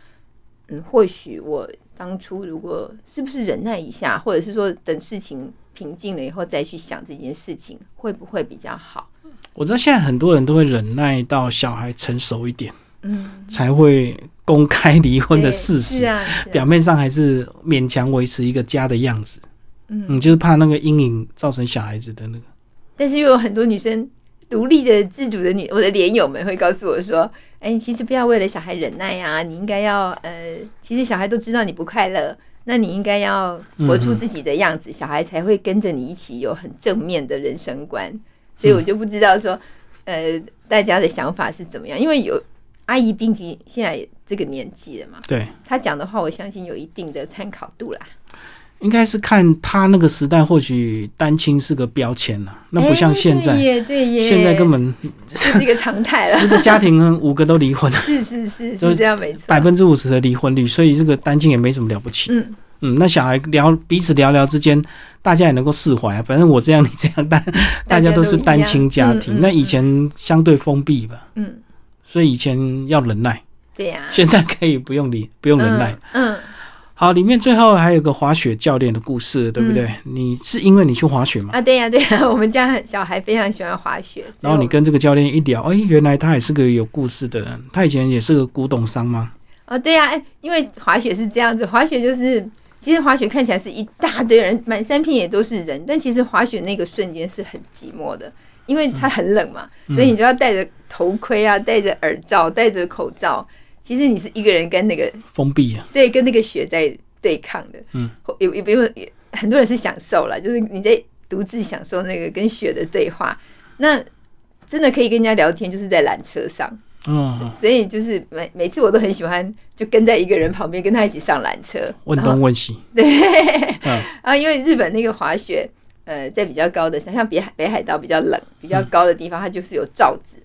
Speaker 2: 嗯，或许我当初如果是不是忍耐一下，或者是说等事情平静了以后再去想这件事情，会不会比较好？
Speaker 1: 我知道现在很多人都会忍耐到小孩成熟一点，
Speaker 2: 嗯，
Speaker 1: 才会公开离婚的事实。
Speaker 2: 是啊，
Speaker 1: 表面上还是勉强维持一个家的样子，
Speaker 2: 嗯，
Speaker 1: 嗯，就是怕那个阴影造成小孩子的那个。
Speaker 2: 但是又有很多女生独立的、自主的女，我的连友们会告诉我说：“哎，你其实不要为了小孩忍耐啊，你应该要呃，其实小孩都知道你不快乐，那你应该要活出自己的样子，小孩才会跟着你一起有很正面的人生观。”所以我就不知道说，呃，大家的想法是怎么样，因为有阿姨毕竟现在这个年纪了嘛，
Speaker 1: 对，
Speaker 2: 她讲的话，我相信有一定的参考度啦。
Speaker 1: 应该是看他那个时代，或许单亲是个标签了，那不像现在，
Speaker 2: 耶，对耶，
Speaker 1: 现在根本
Speaker 2: 这是一个常态了。
Speaker 1: 十个家庭五个都离婚，
Speaker 2: 是是是
Speaker 1: 就是
Speaker 2: 这样没错，
Speaker 1: 百分之五十的离婚率，所以这个单亲也没什么了不起。
Speaker 2: 嗯，
Speaker 1: 嗯，那小孩聊彼此聊聊之间，大家也能够释怀啊。反正我这样，你这样，但大家都是单亲家庭。
Speaker 2: 嗯嗯
Speaker 1: 那以前相对封闭吧，
Speaker 2: 嗯，
Speaker 1: 所以以前要忍耐，
Speaker 2: 对呀、
Speaker 1: 现在可以不用理，不用忍耐。
Speaker 2: 嗯，嗯，
Speaker 1: 好，里面最后还有个滑雪教练的故事，对不对？你是因为你去滑雪吗？
Speaker 2: 啊，对呀、对呀、我们家小孩非常喜欢滑雪，
Speaker 1: 然后你跟这个教练一聊，哎，原来他也是个有故事的人。他以前也是个古董商吗？
Speaker 2: 哦，对呀、哎因为滑雪是这样子，滑雪就是其实滑雪看起来是一大堆人，满山遍野都是人，但其实滑雪那个瞬间是很寂寞的，因为它很冷嘛，
Speaker 1: 嗯
Speaker 2: 所以你就要戴着头盔啊，戴着耳罩，戴着口罩，其实你是一个人跟那个
Speaker 1: 封闭啊，
Speaker 2: 对，跟那个雪在对抗的，
Speaker 1: 嗯，
Speaker 2: 也也不用，也很多人是享受了，就是你在独自享受那个跟雪的对话，那真的可以跟人家聊天，就是在缆车上，
Speaker 1: 嗯，
Speaker 2: 所以就是每每次我都很喜欢，就跟在一个人旁边，跟他一起上缆车，
Speaker 1: 问东问西，
Speaker 2: 对，
Speaker 1: 嗯。
Speaker 2: 啊，因为日本那个滑雪，呃，在比较高的，山像北海北海道比较冷、比较高的地方，它就是有罩子，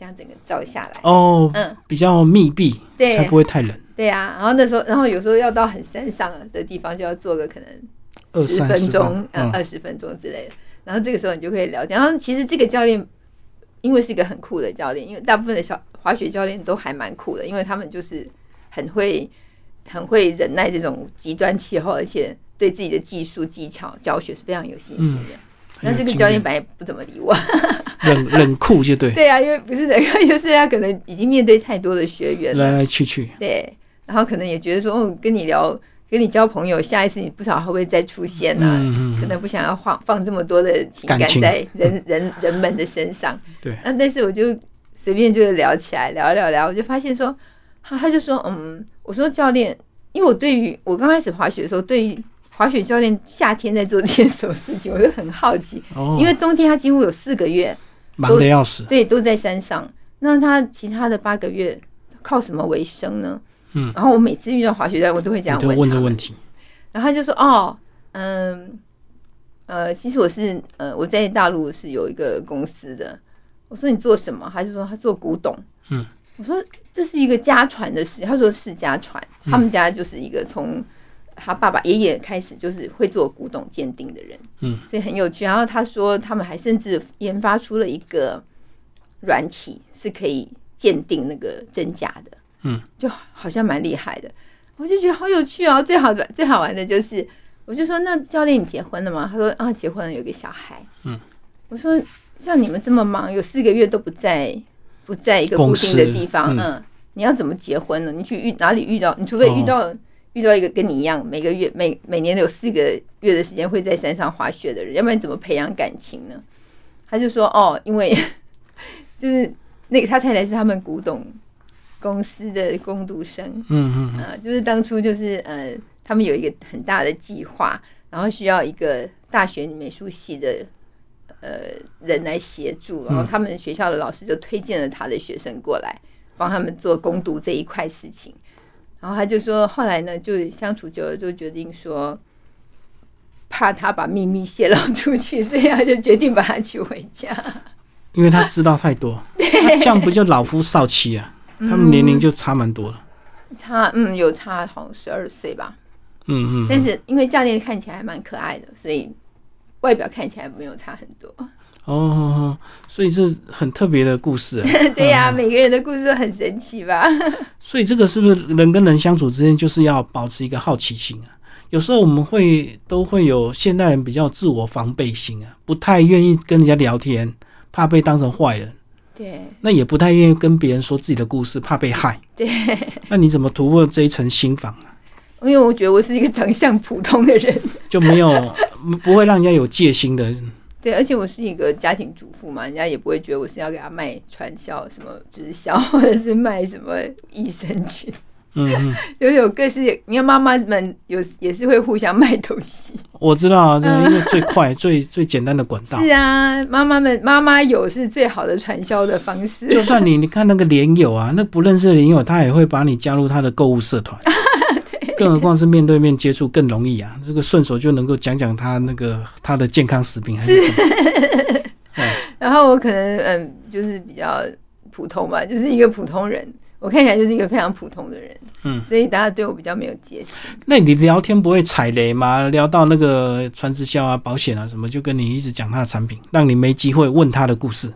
Speaker 2: 这样整个照下来，
Speaker 1: 哦，
Speaker 2: 嗯，
Speaker 1: 比较密闭，
Speaker 2: 对
Speaker 1: 才不会太冷。
Speaker 2: 对啊、然后那时候，然后有时候要到很山上的地方，就要坐个可能十分钟，呃，
Speaker 1: 嗯
Speaker 2: 二十分钟之类的。然后这个时候你就可以聊天。然后其实这个教练，因为是一个很酷的教练，因为大部分的小滑雪教练都还蛮酷的，因为他们就是很会很会忍耐这种极端气候，而且对自己的技术技巧教学是非常有信心的。那、这个教练本来不怎么理我，
Speaker 1: 冷冷酷就对，
Speaker 2: 对啊，因为不是人，就是他可能已经面对太多的学员了。
Speaker 1: 来，来去去，
Speaker 2: 对，然后可能也觉得说，哦，跟你聊，跟你交朋友，下一次你不晓得会不会再出现呢、
Speaker 1: 嗯嗯
Speaker 2: 可能不想要放放这么多的情感在人人人们的身上。
Speaker 1: 对。
Speaker 2: 那但是我就随便就聊起来，聊一聊聊，我就发现说，他他就说，嗯，我说教练，因为我对于我刚开始滑雪的时候，对于滑雪教练夏天在做这件什么事情，我就很好奇，
Speaker 1: 哦，
Speaker 2: 因为冬天他几乎有四个月，
Speaker 1: 忙得要死，
Speaker 2: 对，都在山上。那他其他的八个月靠什么为生呢？
Speaker 1: 嗯，
Speaker 2: 然后我每次遇到滑雪教练，我都会这样问他
Speaker 1: 问这问题，
Speaker 2: 然后他就说：“哦，嗯，呃，其实我是呃，我在大陆是有一个公司的。”我说：“你做什么？”他就说：“他做古董。”
Speaker 1: 嗯，
Speaker 2: 我说：“这是一个家传的事。”他说：“是家传，他们家就是一个从他爸爸爷爷开始就是会做古董鉴定的人。”
Speaker 1: 嗯，
Speaker 2: 所以很有趣。然后他说，他们还甚至研发出了一个软体，是可以鉴定那个真假的。
Speaker 1: 嗯，
Speaker 2: 就好像蛮厉害的。我就觉得好有趣哦！最好最好玩的就是，我就说那教练你结婚了吗？他说啊，结婚了，有个小孩。
Speaker 1: 嗯，
Speaker 2: 我说像你们这么忙，有四个月都不在不在一个固定的地方，嗯你要怎么结婚呢？你去遇哪里遇到？你除非遇到、遇到一个跟你一样每个月每每年有四个月的时间会在山上滑雪的人，要不然怎么培养感情呢？他就说哦，因为 就是那个他太太是他们古董公司的工读生，
Speaker 1: 嗯嗯嗯
Speaker 2: 呃，就是当初就是呃，他们有一个很大的计划，然后需要一个大学美术系的呃人来协助，然后他们学校的老师就推荐了他的学生过来帮他们做攻读这一块事情。然后他就说，后来呢，就相处久了，就决定说，怕他把秘密泄露出去，所以他就决定把他娶回家。
Speaker 1: 因为他知道太多，那这样不就老夫少妻啊？他们年龄就差蛮多了。
Speaker 2: 差嗯有差好像十二岁吧，
Speaker 1: 嗯嗯，
Speaker 2: 但是因为教练看起来还蛮可爱的，所以外表看起来没有差很多。
Speaker 1: 哦所以是很特别的故事、啊。
Speaker 2: 对呀、每个人的故事都很神奇吧？
Speaker 1: 所以这个是不是人跟人相处之间就是要保持一个好奇心啊？有时候我们会都会有现代人比较自我防备心啊，不太愿意跟人家聊天，怕被当成坏人。
Speaker 2: 对
Speaker 1: 那也不太愿意跟别人说自己的故事，怕被害。
Speaker 2: 对，
Speaker 1: 那你怎么突破这一层心防啊？
Speaker 2: 因为我觉得我是一个长相普通的人，
Speaker 1: 就没有不会让人家有戒心的。
Speaker 2: 对，而且我是一个家庭主妇嘛，人家也不会觉得我是要给他卖传销、什么直销，或者是卖什么益生菌，
Speaker 1: 嗯嗯，
Speaker 2: 就是有各式。你看妈妈们有也是会互相卖东西，
Speaker 1: 我知道啊，这个因为最快、最最简单的管道。
Speaker 2: 是啊，妈妈们妈妈有是最好的传销的方式。
Speaker 1: 就算你你看那个连友啊，那不认识的连友，他也会把你加入他的购物社团。更何况是面对面接触更容易啊，这个顺手就能够讲讲他那个他的健康食品还是什么。
Speaker 2: 然后我可能嗯，就是比较普通吧，就是一个普通人，我看起来就是一个非常普通的人，
Speaker 1: 嗯，
Speaker 2: 所以大家对我比较没有戒心。
Speaker 1: 那你聊天不会踩雷吗？聊到那个传直销啊、保险啊什么，就跟你一直讲他的产品，让你没机会问他的故事，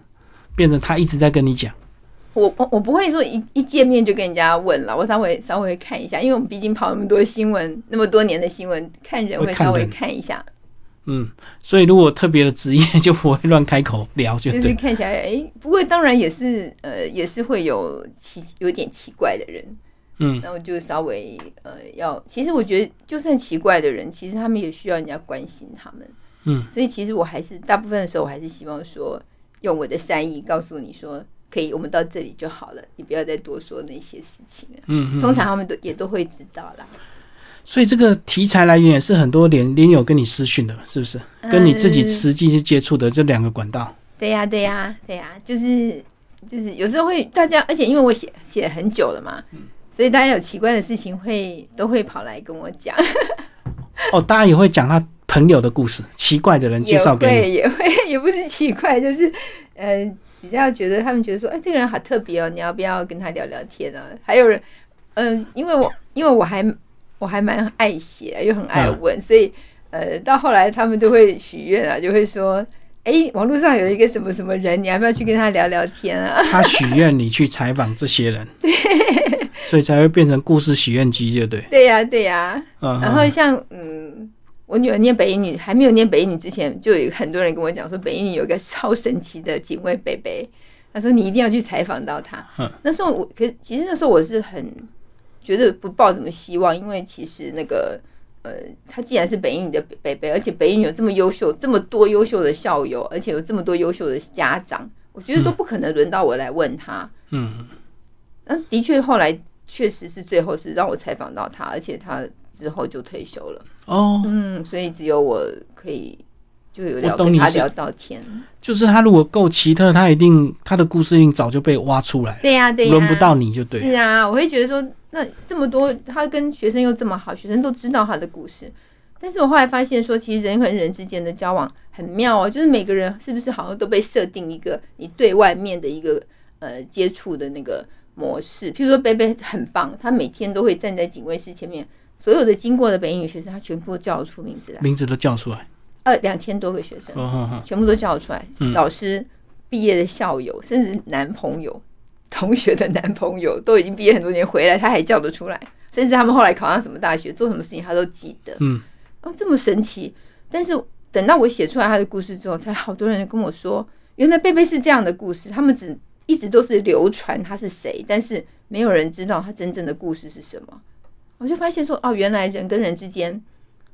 Speaker 1: 变成他一直在跟你讲。
Speaker 2: 我我我不会说一一见面就跟人家问了，我稍微稍微看一下，因为我们毕竟跑那么多新闻，那么多年的新闻，看人
Speaker 1: 会
Speaker 2: 稍微看一下，
Speaker 1: 嗯，所以如果特别的职业，就不会乱开口聊，就。
Speaker 2: 就是看起来哎，不过当然也是呃也是会有奇有点奇怪的人，
Speaker 1: 嗯，
Speaker 2: 那我就稍微呃要，其实我觉得就算奇怪的人，其实他们也需要人家关心他们，
Speaker 1: 嗯，
Speaker 2: 所以其实我还是大部分的时候，我还是希望说用我的善意告诉你说。可以，我们到这里就好了，你不要再多说那些事情了。
Speaker 1: 嗯嗯。
Speaker 2: 通常他们都也都会知道啦。
Speaker 1: 所以这个题材来源也是很多连连友跟你私讯的，是不是？跟你自己
Speaker 2: 嗯
Speaker 1: 实际去接触的这两个管道。
Speaker 2: 对呀、对呀、对呀、就是就是有时候会大家，而且因为我写写很久了嘛，所以大家有奇怪的事情会都会跑来跟我讲，
Speaker 1: 哦，大家也会讲他朋友的故事，奇怪的人介绍给你。
Speaker 2: 会也会 也不是奇怪，就是呃比较觉得他们觉得说，哎，这个人好特别哦，你要不要跟他聊聊天啊？还有人嗯、因为我因为我还我还蛮爱写，又很爱问，所以呃，到后来他们都会许愿啊，就会说，哎，网络上有一个什么什么人，你要不要去跟他聊聊天啊？
Speaker 1: 他许愿你去采访这些人，对，所以才会变成故事许愿机，对不对？
Speaker 2: 对呀、对呀、
Speaker 1: 嗯，
Speaker 2: 然后像嗯，我女儿念北一女，还没有念北一女之前，就有很多人跟我讲说，北一女有一个超神奇的警卫北北，他说你一定要去采访到他。
Speaker 1: 嗯
Speaker 2: 那时候我，可是其实那时候我是很觉得不抱什么希望，因为其实那个呃，他既然是北一女的北北，而且北一女有这么优秀，这么多优秀的校友，而且有这么多优秀的家长，我觉得都不可能轮到我来问他。
Speaker 1: 嗯，
Speaker 2: 那的确后来确实是最后是让我采访到他，而且他之后就退休了。
Speaker 1: 哦，
Speaker 2: 嗯，所以只有我可以就有聊跟他聊到天。
Speaker 1: 就是他如果够奇特，他一定他的故事一定早就被挖出来了，
Speaker 2: 对呀、对呀、
Speaker 1: 轮不到你就对。
Speaker 2: 是啊，我会觉得说，那这么多，他跟学生又这么好，学生都知道他的故事。但是我后来发现说，其实人和人之间的交往很妙哦，就是每个人是不是好像都被设定一个你对外面的一个呃接触的那个模式。譬如说，贝贝很棒，他每天都会站在警卫室前面，所有的经过的北英语学生，他全部都叫得出名字来，
Speaker 1: 名字都叫出来。
Speaker 2: 呃，两千多个学生。全部都叫出来，
Speaker 1: 嗯
Speaker 2: 老师、毕业的校友，甚至男朋友、同学的男朋友，都已经毕业很多年回来，他还叫得出来。甚至他们后来考上什么大学，做什么事情他都记得。
Speaker 1: 嗯，
Speaker 2: 哦，这么神奇！但是等到我写出来他的故事之后，才好多人跟我说，原来贝贝是这样的故事。他们只一直都是流传他是谁，但是没有人知道他真正的故事是什么。我就发现说，哦，原来人跟人之间，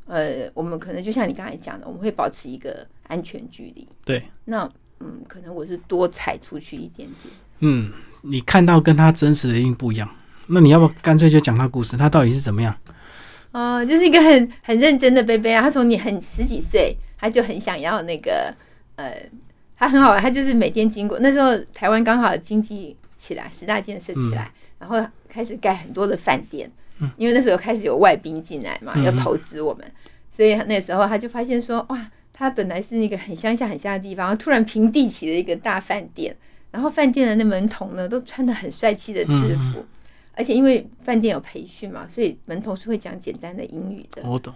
Speaker 2: 呃，我们可能就像你刚才讲的，我们会保持一个安全距离。
Speaker 1: 对，
Speaker 2: 那嗯，可能我是多踩出去一点点。
Speaker 1: 嗯，你看到跟他真实的一定不一样。那你要不干脆就讲他故事？他到底是怎么样？
Speaker 2: 哦，就是一个很很认真的贝贝啊。他从你很十几岁，他就很想要那个呃，他很好玩，他就是每天经过那时候台湾刚好经济起来，十大建设起来，然后开始盖很多的饭店，因为那时候开始有外宾进来嘛，
Speaker 1: 嗯
Speaker 2: 要投资我们，所以那时候他就发现说，哇，他本来是一个很乡下很乡下的地方，突然平地起了一个大饭店，然后饭店的那门童呢都穿的很帅气的制服。而且因为饭店有培训嘛，所以门童是会讲简单的英语的，
Speaker 1: 我懂。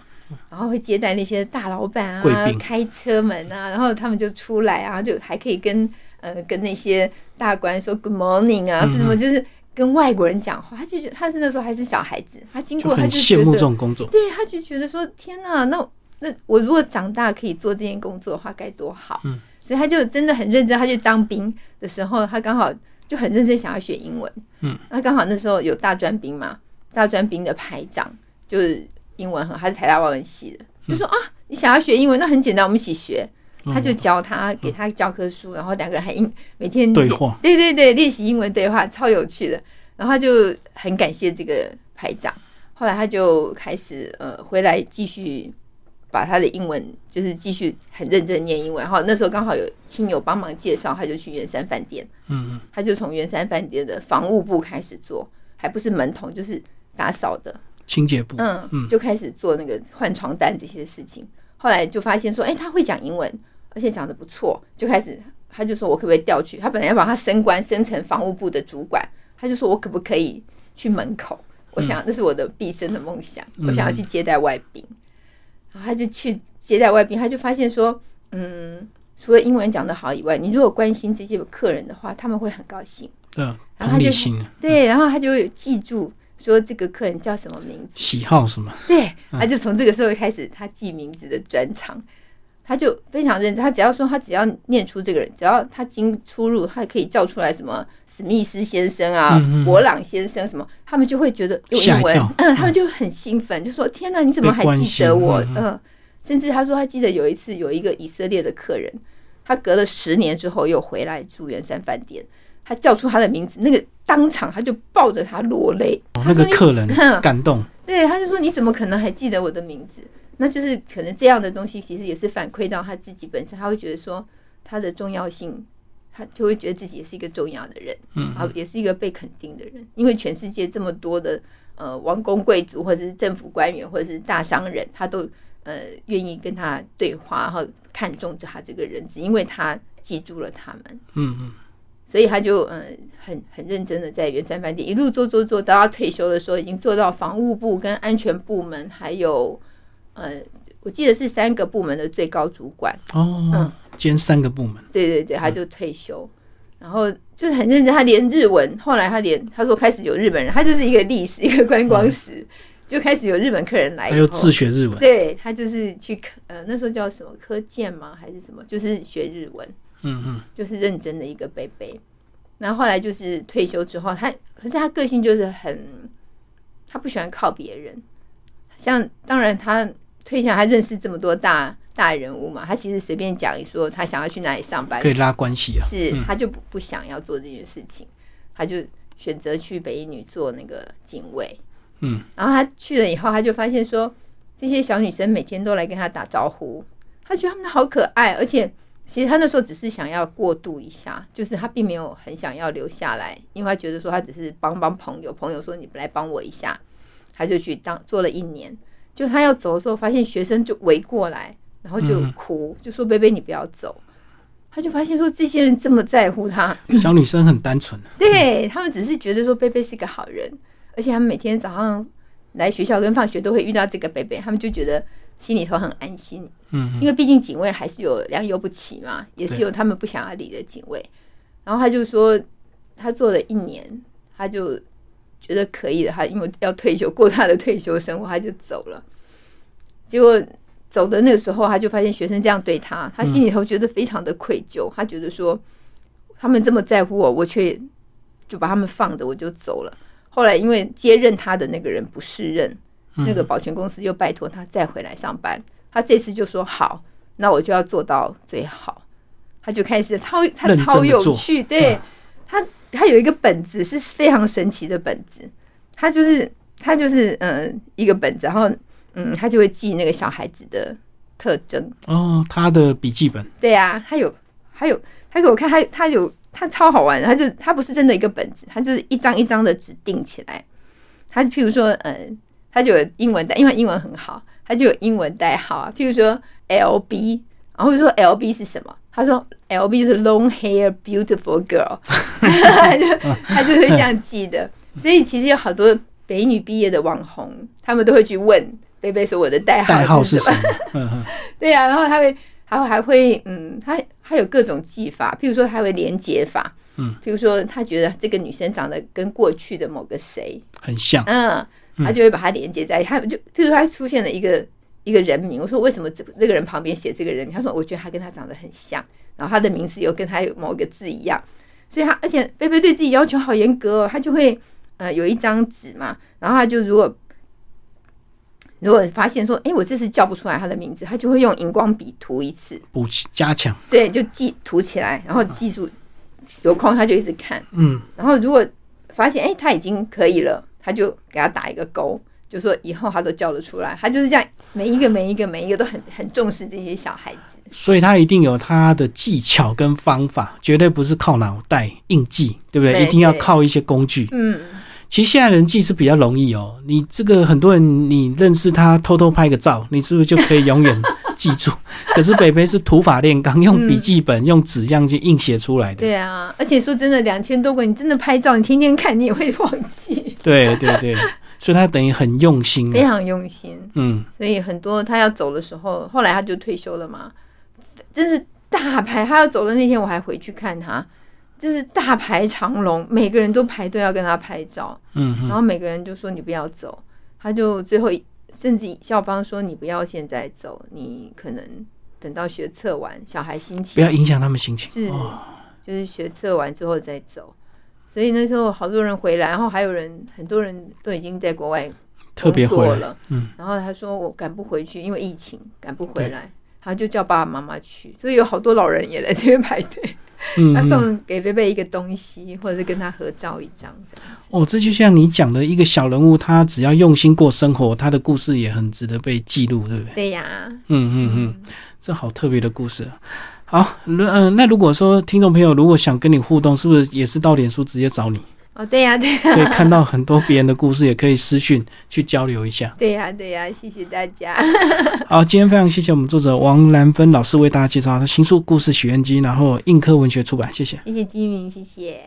Speaker 2: 然后会接待那些大老板，啊开车门啊，然后他们就出来啊，就还可以跟呃跟那些大官说 Good morning 啊，
Speaker 1: 嗯
Speaker 2: 是什么就是跟外国人讲话，他就觉得他是那时候还是小孩子，他经
Speaker 1: 就
Speaker 2: 过他
Speaker 1: 很羡慕这
Speaker 2: 就觉得，
Speaker 1: 种工作。
Speaker 2: 对，他就觉得说天哪，那那我如果长大可以做这件工作的话，该多好。
Speaker 1: 嗯，
Speaker 2: 所以他就真的很认真，他去当兵的时候，他刚好就很认真想要学英文。
Speaker 1: 嗯，
Speaker 2: 那刚好那时候有大专兵嘛，大专兵的排长就是英文很，他是台大外文系的，就说、啊，你想要学英文，那很简单，我们一起学。他就教他，给他教科书，然后两个人还英每天练
Speaker 1: 对话
Speaker 2: 对对对，练习英文对话，超有趣的。然后他就很感谢这个排长，后来他就开始呃回来继续把他的英文就是继续很认真念英文。然后那时候刚好有亲友帮忙介绍，他就去圆山饭店，
Speaker 1: 嗯嗯
Speaker 2: 他就从圆山饭店的房务部开始做，还不是门童，就是打扫的，
Speaker 1: 清洁部。
Speaker 2: 嗯，就开始做那个换床单这些事情。后来就发现说，哎、他会讲英文，而且讲的不错，就开始他就说我可不可以调去？他本来要把他升官升成防务部的主管，他就说我可不可以去门口？我想那是我的毕生的梦想，我想要去接待外宾。然后他就去接待外宾，他就发现说，嗯，除了英文讲得好以外，你如果关心这些客人的话，他们会很高兴。
Speaker 1: 嗯，
Speaker 2: 然后他就对，然后他就有记住说这个客人叫什么名字。
Speaker 1: 喜好什么？
Speaker 2: 对，他就从这个时候开始，他记名字的专长，他就非常认真。他只要说，他只要念出这个人，只要他经出入，他可以叫出来什么史密斯先生啊、博朗先生什么，他们就会觉得有英文
Speaker 1: 吓一跳，
Speaker 2: 嗯，他们就很兴奋，就说：“天哪，你怎么还记得我？”
Speaker 1: 嗯
Speaker 2: 嗯，甚至他说他记得有一次有一个以色列的客人，他隔了十年之后又回来住圆山饭店，他叫出他的名字，那个当场他就抱着他落泪。
Speaker 1: 哦那个客人 感动。
Speaker 2: 对，他就说你怎么可能还记得我的名字？那就是可能这样的东西，其实也是反馈到他自己本身，他会觉得说他的重要性，他就会觉得自己也是一个重要的人，
Speaker 1: 嗯，
Speaker 2: 啊，也是一个被肯定的人。因为全世界这么多的呃王公贵族，或者是政府官员，或者是大商人，他都呃愿意跟他对话，然后看重着他这个人，只因为他记住了他们。
Speaker 1: 嗯嗯，
Speaker 2: 所以他就嗯、呃很很认真的在圆山饭店一路做做做，到他退休的时候，已经做到防务部跟安全部门，还有呃，我记得是三个部门的最高主管。
Speaker 1: 哦
Speaker 2: 嗯，
Speaker 1: 兼三个部门，
Speaker 2: 对对对，他就退休，然后就是很认真，他连日文，后来他连他说开始有日本人，他就是一个历史一个观光史，就开始有日本客人来以后，
Speaker 1: 还有自学日文，
Speaker 2: 对他就是去科呃那时候叫什么科建吗？还是什么，就是学日文，
Speaker 1: 嗯嗯，
Speaker 2: 就是认真的一个贝贝。然后后来就是退休之后，他可是他个性就是很，他不喜欢靠别人。像当然他退下，他认识这么多大大人物嘛，他其实随便讲一说，他想要去哪里上班。
Speaker 1: 可，以拉关系啊，
Speaker 2: 是
Speaker 1: 嗯。
Speaker 2: 他就不不想要做这件事情，他就选择去北一女做那个警卫。
Speaker 1: 嗯，
Speaker 2: 然后他去了以后，他就发现说，这些小女生每天都来跟他打招呼，他觉得她们好可爱，而且其实他那时候只是想要过渡一下，就是他并没有很想要留下来，因为他觉得说他只是帮帮朋友，朋友说你来帮我一下，他就去当做了一年。就他要走的时候，发现学生就围过来，然后就
Speaker 1: 嗯
Speaker 2: 哭，就说：“贝贝，你不要走。”他就发现说，这些人这么在乎他，
Speaker 1: 小女生很单纯，
Speaker 2: 对他们只是觉得说贝贝是个好人，而且他们每天早上来学校跟放学都会遇到这个贝贝，他们就觉得心里头很安心。
Speaker 1: 嗯
Speaker 2: 因为毕竟警卫还是有良莠不齐嘛，也是有他们不想要理的警卫。然后他就说，他做了一年，他就觉得可以的，他因为要退休过他的退休生活，他就走了。结果走的那个时候，他就发现学生这样对他，他心里头觉得非常的愧疚，他觉得说他们这么在乎我，我却就把他们放着，我就走了。后来因为接任他的那个人不适任，那个保全公司又拜托他再回来上班。他这次就说好，那我就要做到最好。他就开始，他他超有趣，对、他他有一个本子是非常神奇的本子，他就是他就是嗯、呃一个本子，然后嗯他就会记那个小孩子的特征，
Speaker 1: 哦，他的笔记本，
Speaker 2: 对啊，他有，还有，他给我看，他他有，他超好玩的，他就他不是真的一个本子，他就是一张一张的纸订起来。他譬如说，嗯，他就有英文代，因为英文很好，他就有英文代号啊，譬如说 L B，然后就说 L B 是什么？他说 L B 就是 long hair beautiful girl，他就他就会这样记的。所以其实有好多北女毕业的网红，他们都会去问贝贝说我的代
Speaker 1: 代号是
Speaker 2: 是什么？对呀、然后他会，还会还会，嗯，他他有各种技法，譬如说他会连接法，
Speaker 1: 嗯，
Speaker 2: 譬如说他觉得这个女生长得跟过去的某个谁，
Speaker 1: 很像，
Speaker 2: 嗯，他就会把它连接在他就譬如说他出现了一个一个人名，我说为什么这这个人旁边写这个人名？他说我觉得他跟他长得很像，然后他的名字又跟他有某个字一样，所以他而且贝贝对自己要求好严格哦，他就会呃有一张纸嘛，然后他就如果如果发现说，哎、我这次叫不出来他的名字，他就会用荧光笔涂一次，
Speaker 1: 补加强，
Speaker 2: 对，就记涂起来，然后记住有空他就一直看，
Speaker 1: 嗯，
Speaker 2: 然后如果发现哎、诶他已经可以了，他就给他打一个勾，就说以后他都叫得出来。他就是这样，每一个每一个每一个都很很重视这些小孩子。
Speaker 1: 所以他一定有他的技巧跟方法，绝对不是靠脑袋硬记，对不对？
Speaker 2: 对
Speaker 1: 一定要靠一些工具。
Speaker 2: 嗯，
Speaker 1: 其实现在人记是比较容易哦，你这个很多人你认识他，偷偷拍个照，你是不是就可以永远记住？可是北北是土法炼钢，用笔记本、用纸这样去硬写出来的。
Speaker 2: 对啊，而且说真的，两千多个，你真的拍照，你天天看，你也会忘记，
Speaker 1: 对对对，所以他等于很用心啊。
Speaker 2: 非常用心。
Speaker 1: 嗯，
Speaker 2: 所以很多他要走的时候，后来他就退休了嘛，真是大排。他要走的那天，我还回去看他，真是大排长龙，每个人都排队要跟他拍照。
Speaker 1: 嗯
Speaker 2: 然后每个人就说你不要走，他就最后甚至校方说你不要现在走，你可能等到学测完，小孩心情
Speaker 1: 不要影响他们心情。
Speaker 2: 是
Speaker 1: 哦，
Speaker 2: 就是学测完之后再走。所以那时候好多人回来，然后还有人很多人都已经在国外
Speaker 1: 特别回来，
Speaker 2: 工作了，
Speaker 1: 嗯，
Speaker 2: 然后他说我赶不回去，因为疫情赶不回来，他就叫爸爸妈妈去，所以有好多老人也来这边排队，他。送给贝贝一个东西，或者是跟他合照一张。
Speaker 1: 哦，这就像你讲的一个小人物，他只要用心过生活，他的故事也很值得被记录，对不对？
Speaker 2: 对呀，
Speaker 1: 嗯嗯嗯，这好特别的故事啊。好，那嗯、那如果说听众朋友如果想跟你互动，是不是也是到脸书直接找你？
Speaker 2: 哦，对呀、对呀、
Speaker 1: 可以看到很多别人的故事，也可以私讯去交流一下。
Speaker 2: 对呀、对呀、谢谢大家。
Speaker 1: 好，今天非常谢谢我们作者王兰芬老师为大家介绍他新书《故事许愿机》，然后映科文学出版，谢谢。
Speaker 2: 谢谢金明，谢谢。